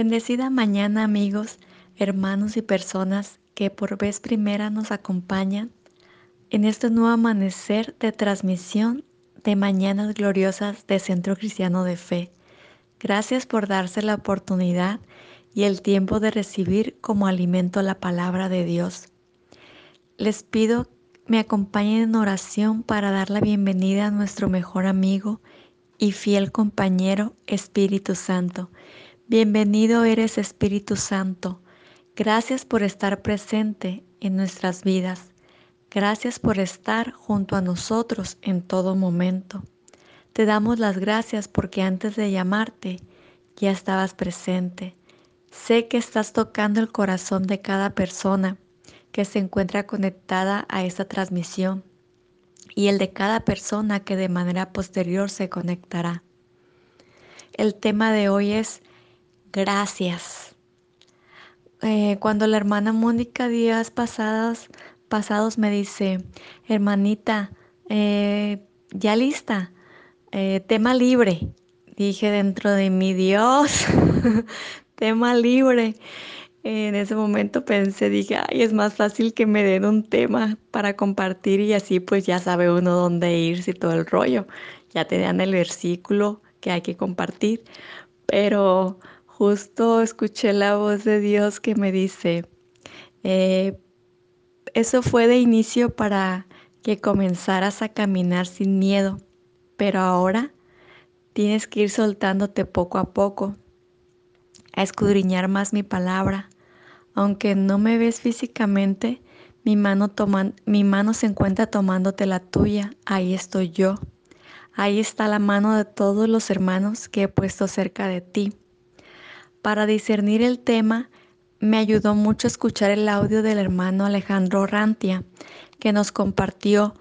Bendecida mañana amigos, hermanos y personas que por vez primera nos acompañan en este nuevo amanecer de transmisión de Mañanas Gloriosas de Centro Cristiano de Fe. Gracias por darse la oportunidad y el tiempo de recibir como alimento la palabra de Dios. Les pido me acompañen en oración para dar la bienvenida a nuestro mejor amigo y fiel compañero Espíritu Santo Bienvenido eres Espíritu Santo. Gracias por estar presente en nuestras vidas. Gracias por estar junto a nosotros en todo momento. Te damos las gracias porque antes de llamarte ya estabas presente. Sé que estás tocando el corazón de cada persona que se encuentra conectada a esta transmisión y el de cada persona que de manera posterior se conectará. El tema de hoy es gracias. Eh, cuando la hermana Mónica días pasados, pasados me dice, hermanita, eh, ya lista, eh, tema libre. Dije dentro de mi Dios, tema libre. En ese momento pensé, dije, ay, es más fácil que me den un tema para compartir y así pues ya sabe uno dónde irse y todo el rollo. Ya te dan el versículo que hay que compartir. Pero justo escuché la voz de Dios que me dice, eh, eso fue de inicio para que comenzaras a caminar sin miedo, pero ahora tienes que ir soltándote poco a poco, a escudriñar más mi palabra. Aunque no me ves físicamente, mi mano, mi mano se encuentra tomándote la tuya, ahí estoy yo. Ahí está la mano de todos los hermanos que he puesto cerca de ti. Para discernir el tema, me ayudó mucho escuchar el audio del hermano Alejandro Rantia, que nos compartió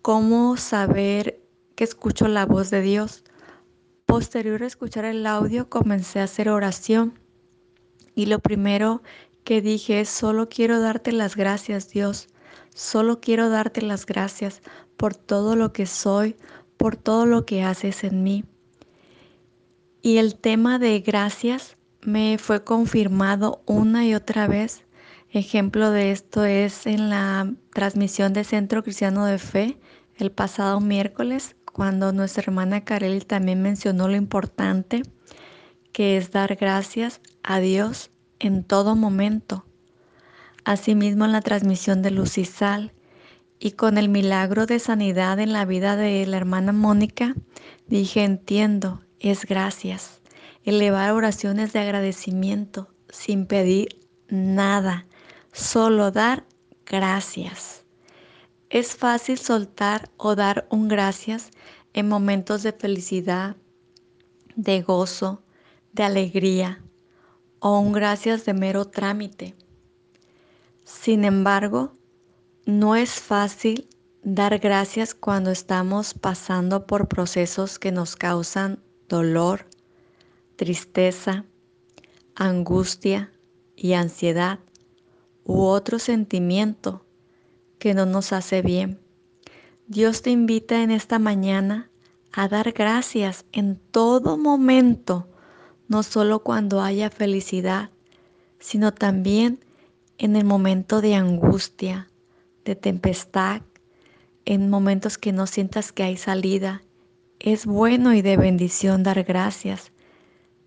cómo saber que escucho la voz de Dios. Posterior a escuchar el audio, comencé a hacer oración. Y lo primero que dije es, solo quiero darte las gracias, Dios. Solo quiero darte las gracias por todo lo que soy, por todo lo que haces en mí. Y el tema de gracias me fue confirmado una y otra vez. Ejemplo de esto es en la transmisión de Centro Cristiano de Fe el pasado miércoles, cuando nuestra hermana Kareli también mencionó lo importante que es dar gracias a Dios en todo momento. Asimismo en la transmisión de Luz y Sal y con el milagro de sanidad en la vida de la hermana Mónica, dije entiendo, es gracias elevar oraciones de agradecimiento sin pedir nada, solo dar gracias. Es fácil soltar o dar un gracias en momentos de felicidad, de gozo, de alegría o un gracias de mero trámite. Sin embargo, no es fácil dar gracias cuando estamos pasando por procesos que nos causan dolor, tristeza, angustia y ansiedad u otro sentimiento que no nos hace bien. Dios te invita en esta mañana a dar gracias en todo momento, no solo cuando haya felicidad, sino también en el momento de angustia, de tempestad, en momentos que no sientas que hay salida. Es bueno y de bendición dar gracias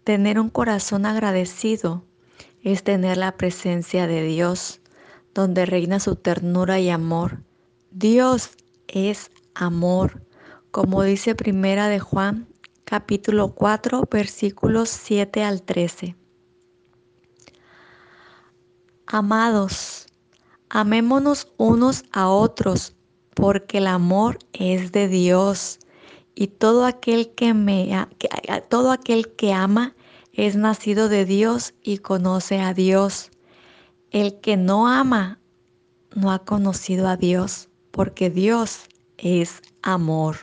Tener un corazón agradecido es tener la presencia de Dios, donde reina su ternura y amor. Dios es amor, como dice Primera de Juan, capítulo 4, versículos 7 al 13. Amados, amémonos unos a otros, porque el amor es de Dios, y todo aquel que me todo aquel que ama es nacido de Dios y conoce a Dios. El que no ama no ha conocido a Dios, porque Dios es amor.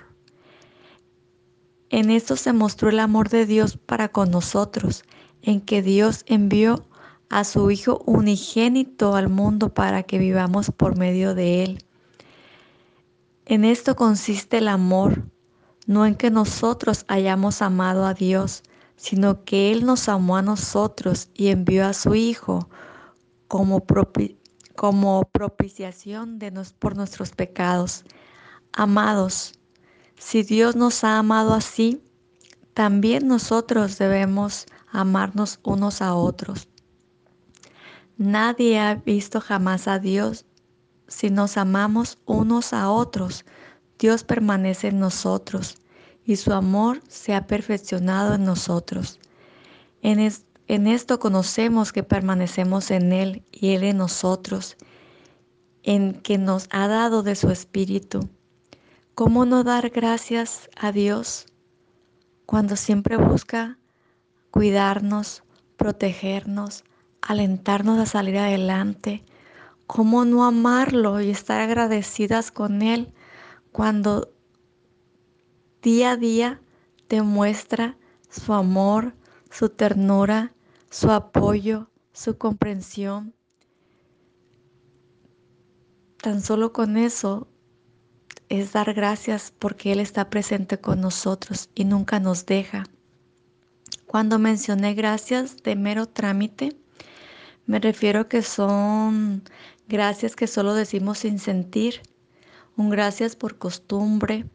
En esto se mostró el amor de Dios para con nosotros, en que Dios envió a su Hijo unigénito al mundo para que vivamos por medio de Él. En esto consiste el amor, no en que nosotros hayamos amado a Dios, sino que Él nos amó a nosotros y envió a su Hijo como, como propiciación de nos por nuestros pecados. Amados, si Dios nos ha amado así, también nosotros debemos amarnos unos a otros. Nadie ha visto jamás a Dios. Si nos amamos unos a otros, Dios permanece en nosotros y su amor se ha perfeccionado en nosotros. En, en esto conocemos que permanecemos en Él y Él en nosotros, en que nos ha dado de su Espíritu. ¿Cómo no dar gracias a Dios cuando siempre busca cuidarnos, protegernos, alentarnos a salir adelante? ¿Cómo no amarlo y estar agradecidas con Él cuando día a día te muestra su amor, su ternura, su apoyo, su comprensión. Tan solo con eso es dar gracias porque Él está presente con nosotros y nunca nos deja. Cuando mencioné gracias de mero trámite, me refiero que son gracias que solo decimos sin sentir, un gracias por costumbre,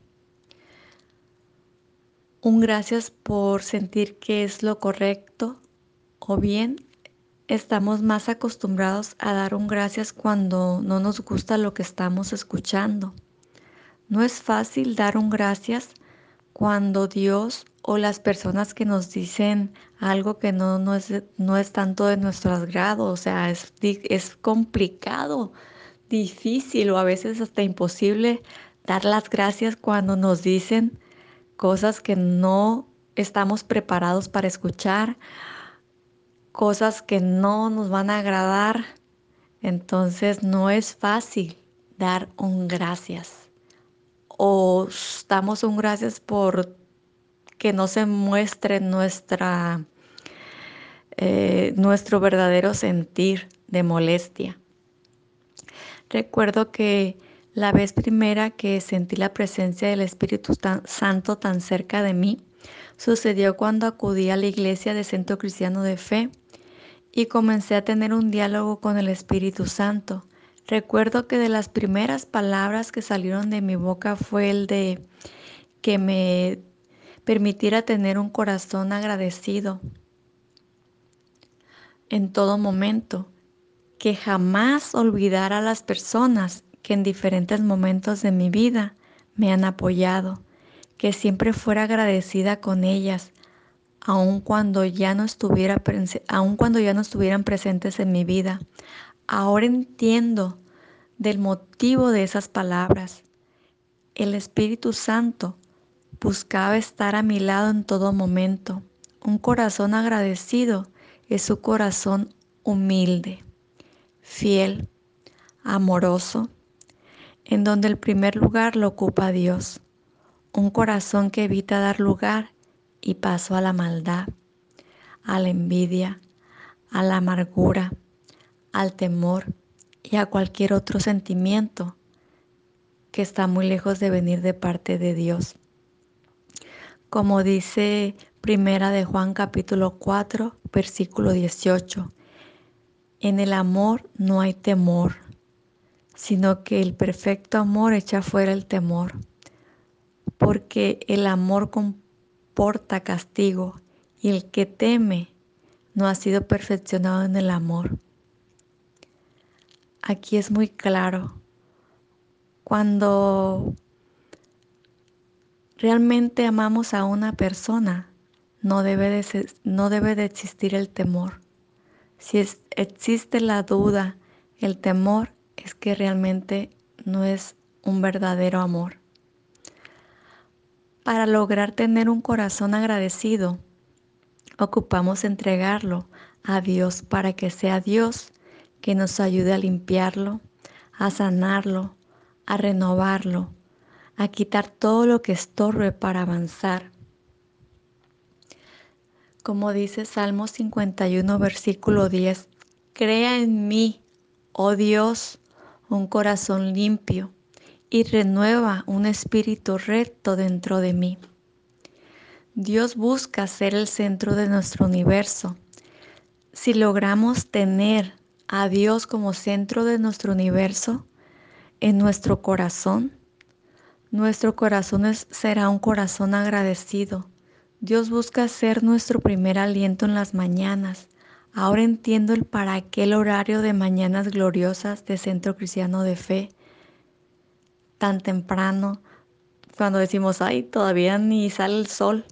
un gracias por sentir que es lo correcto o bien estamos más acostumbrados a dar un gracias cuando no nos gusta lo que estamos escuchando. No es fácil dar un gracias cuando Dios o las personas que nos dicen algo que no, no, es, no es tanto de nuestro agrado, o sea, es, es complicado, difícil o a veces hasta imposible dar las gracias cuando nos dicen cosas que no estamos preparados para escuchar, cosas que no nos van a agradar. Entonces no es fácil dar un gracias. O damos un gracias por que no se muestre nuestra, eh, nuestro verdadero sentir de molestia. Recuerdo que la vez primera que sentí la presencia del Espíritu Santo tan cerca de mí sucedió cuando acudí a la iglesia de Centro Cristiano de Fe y comencé a tener un diálogo con el Espíritu Santo. Recuerdo que de las primeras palabras que salieron de mi boca fue el de que me permitiera tener un corazón agradecido en todo momento, que jamás olvidara a las personas que en diferentes momentos de mi vida me han apoyado, que siempre fuera agradecida con ellas, aun cuando ya no estuviera aun cuando ya no estuvieran presentes en mi vida. Ahora entiendo del motivo de esas palabras. El Espíritu Santo buscaba estar a mi lado en todo momento. Un corazón agradecido es su corazón humilde, fiel, amoroso, en donde el primer lugar lo ocupa Dios, un corazón que evita dar lugar y paso a la maldad, a la envidia, a la amargura, al temor y a cualquier otro sentimiento que está muy lejos de venir de parte de Dios. Como dice Primera de Juan capítulo 4, versículo 18, en el amor no hay temor, sino que el perfecto amor echa fuera el temor, porque el amor comporta castigo y el que teme no ha sido perfeccionado en el amor. Aquí es muy claro, cuando realmente amamos a una persona, no debe de, no debe de existir el temor. Si existe la duda, el temor, es que realmente no es un verdadero amor. Para lograr tener un corazón agradecido, ocupamos entregarlo a Dios para que sea Dios que nos ayude a limpiarlo, a sanarlo, a renovarlo, a quitar todo lo que estorbe para avanzar. Como dice Salmo 51, versículo 10, crea en mí, oh Dios, un corazón limpio y renueva un espíritu recto dentro de mí. Dios busca ser el centro de nuestro universo. Si logramos tener a Dios como centro de nuestro universo en nuestro corazón, nuestro corazón será un corazón agradecido. Dios busca ser nuestro primer aliento en las mañanas. Ahora entiendo el para qué el horario de mañanas gloriosas de Centro Cristiano de Fe tan temprano, cuando decimos, ay, todavía ni sale el sol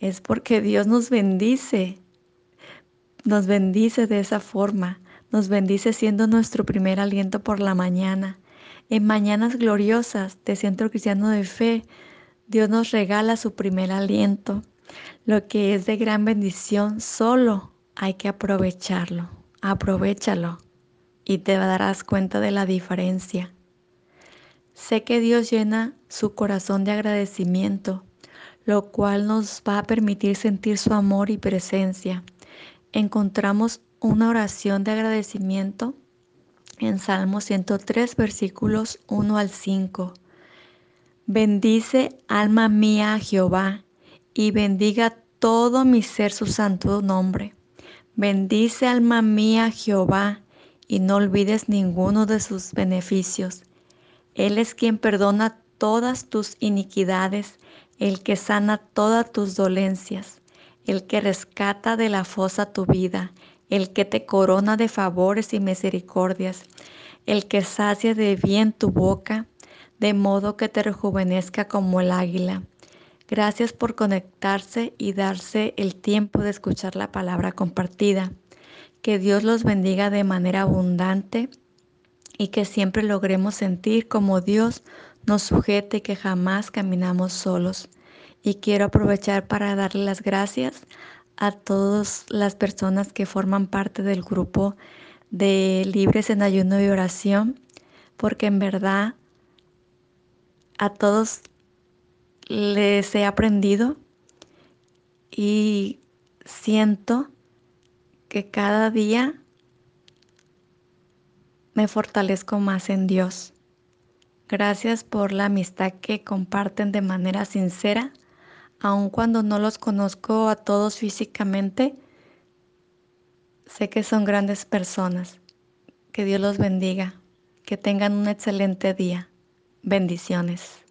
es porque Dios nos bendice, nos bendice de esa forma, nos bendice siendo nuestro primer aliento por la mañana. En mañanas gloriosas de Centro Cristiano de Fe, Dios nos regala su primer aliento, lo que es de gran bendición, solo hay que aprovecharlo, aprovechalo y te darás cuenta de la diferencia. Sé que Dios llena su corazón de agradecimiento lo cual nos va a permitir sentir su amor y presencia. Encontramos una oración de agradecimiento en Salmo 103, versículos 1 al 5. Bendice alma mía a Jehová y bendiga todo mi ser su santo nombre. Bendice alma mía Jehová y no olvides ninguno de sus beneficios. Él es quien perdona todas tus iniquidades el que sana todas tus dolencias, el que rescata de la fosa tu vida, el que te corona de favores y misericordias, el que sacia de bien tu boca, de modo que te rejuvenezca como el águila. Gracias por conectarse y darse el tiempo de escuchar la palabra compartida. Que Dios los bendiga de manera abundante y que siempre logremos sentir como Dios nos sujete que jamás caminamos solos. Y quiero aprovechar para darle las gracias a todas las personas que forman parte del grupo de Libres en Ayuno y Oración, porque en verdad a todos les he aprendido y siento que cada día me fortalezco más en Dios. Gracias por la amistad que comparten de manera sincera, aun cuando no los conozco a todos físicamente. Sé que son grandes personas. Que Dios los bendiga. Que tengan un excelente día. Bendiciones.